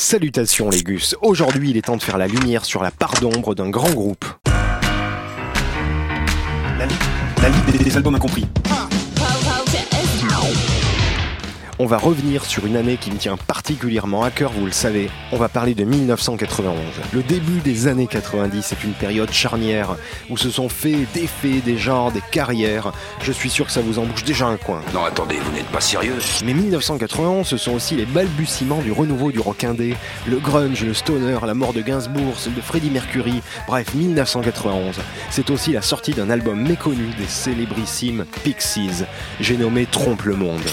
Salutations les gus, aujourd'hui il est temps de faire la lumière sur la part d'ombre d'un grand groupe. La, li- la liste des, des albums incompris. On va revenir sur une année qui me tient particulièrement à cœur, vous le savez. On va parler de 1991. Le début des années 90 est une période charnière où se sont faits des faits, des genres, des carrières. Je suis sûr que ça vous en bouge déjà un coin. Non, attendez, vous n'êtes pas sérieux Mais 1991, ce sont aussi les balbutiements du renouveau du rock indé, le grunge, le stoner, la mort de Gainsbourg, celle de Freddie Mercury, bref, 1991. C'est aussi la sortie d'un album méconnu des célébrissimes Pixies. J'ai nommé Trompe le Monde.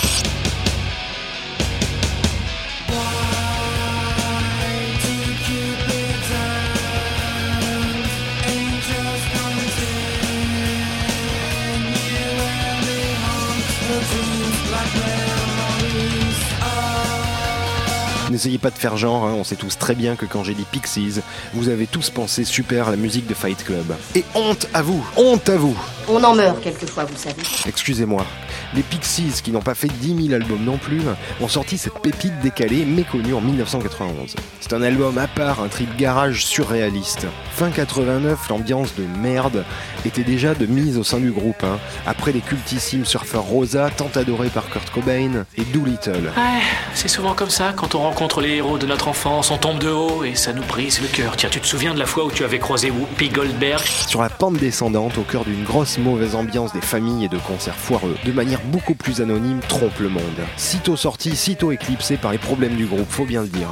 N'essayez pas de faire genre, hein, on sait tous très bien que quand j'ai dit Pixies, vous avez tous pensé super à la musique de Fight Club. Et honte à vous, honte à vous On en meurt quelquefois, vous savez. Excusez-moi. Les Pixies, qui n'ont pas fait 10 000 albums non plus, ont sorti cette pépite décalée méconnue en 1991. C'est un album à part, un trip garage surréaliste. Fin 89, l'ambiance de merde était déjà de mise au sein du groupe, hein, après les cultissimes surfeurs Rosa, tant adorés par Kurt Cobain, et Doolittle. Ouais, c'est souvent comme ça, quand on rencontre les héros de notre enfance, on tombe de haut et ça nous brise le cœur. Tiens, tu te souviens de la fois où tu avais croisé Whoopi Goldberg? Sur la pente descendante, au cœur d'une grosse mauvaise ambiance des familles et de concerts foireux, de manière beaucoup plus anonyme, trompe le monde. Sitôt sorti, sitôt éclipsé par les problèmes du groupe, faut bien le dire.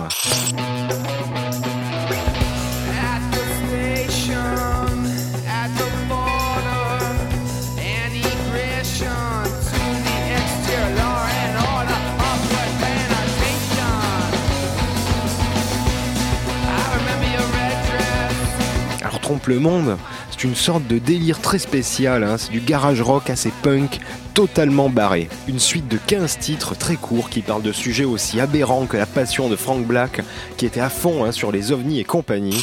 Alors trompe le monde, une sorte de délire très spécial, hein, c'est du garage rock assez punk, totalement barré. Une suite de 15 titres très courts qui parlent de sujets aussi aberrants que la passion de Frank Black, qui était à fond hein, sur les ovnis et compagnie.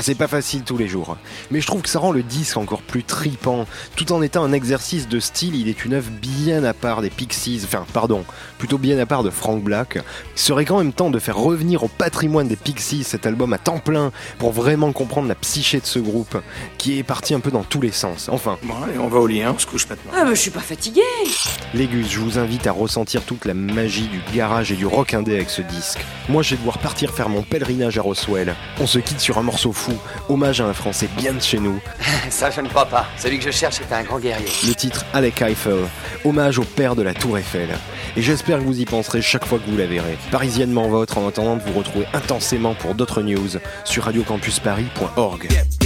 Ah, c'est pas facile tous les jours. Mais je trouve que ça rend le disque encore plus tripant. Tout en étant un exercice de style, il est une œuvre bien à part des Pixies, enfin, pardon, plutôt bien à part de Frank Black. Il serait quand même temps de faire revenir au patrimoine des Pixies cet album à temps plein pour vraiment comprendre la psyché de ce groupe, qui est parti un peu dans tous les sens. Enfin, Bon, allez, on va au lit, hein, on se couche maintenant. Ah, mais je suis pas fatiguée. les Gus, je vous invite à ressentir toute la magie du garage et du rock indé avec ce disque. Moi, je vais devoir partir faire mon pèlerinage à Roswell. On se quitte sur un morceau fou, hommage à un Français bien de chez nous. Ça, je ne crois pas. Celui que je cherche est un grand guerrier. Le titre Alec Eiffel, hommage au père de la Tour Eiffel. Et j'espère que vous y penserez chaque fois que vous la verrez. Parisiennement vôtre en attendant de vous retrouver intensément pour d'autres news sur radiocampusparis.org. Yep.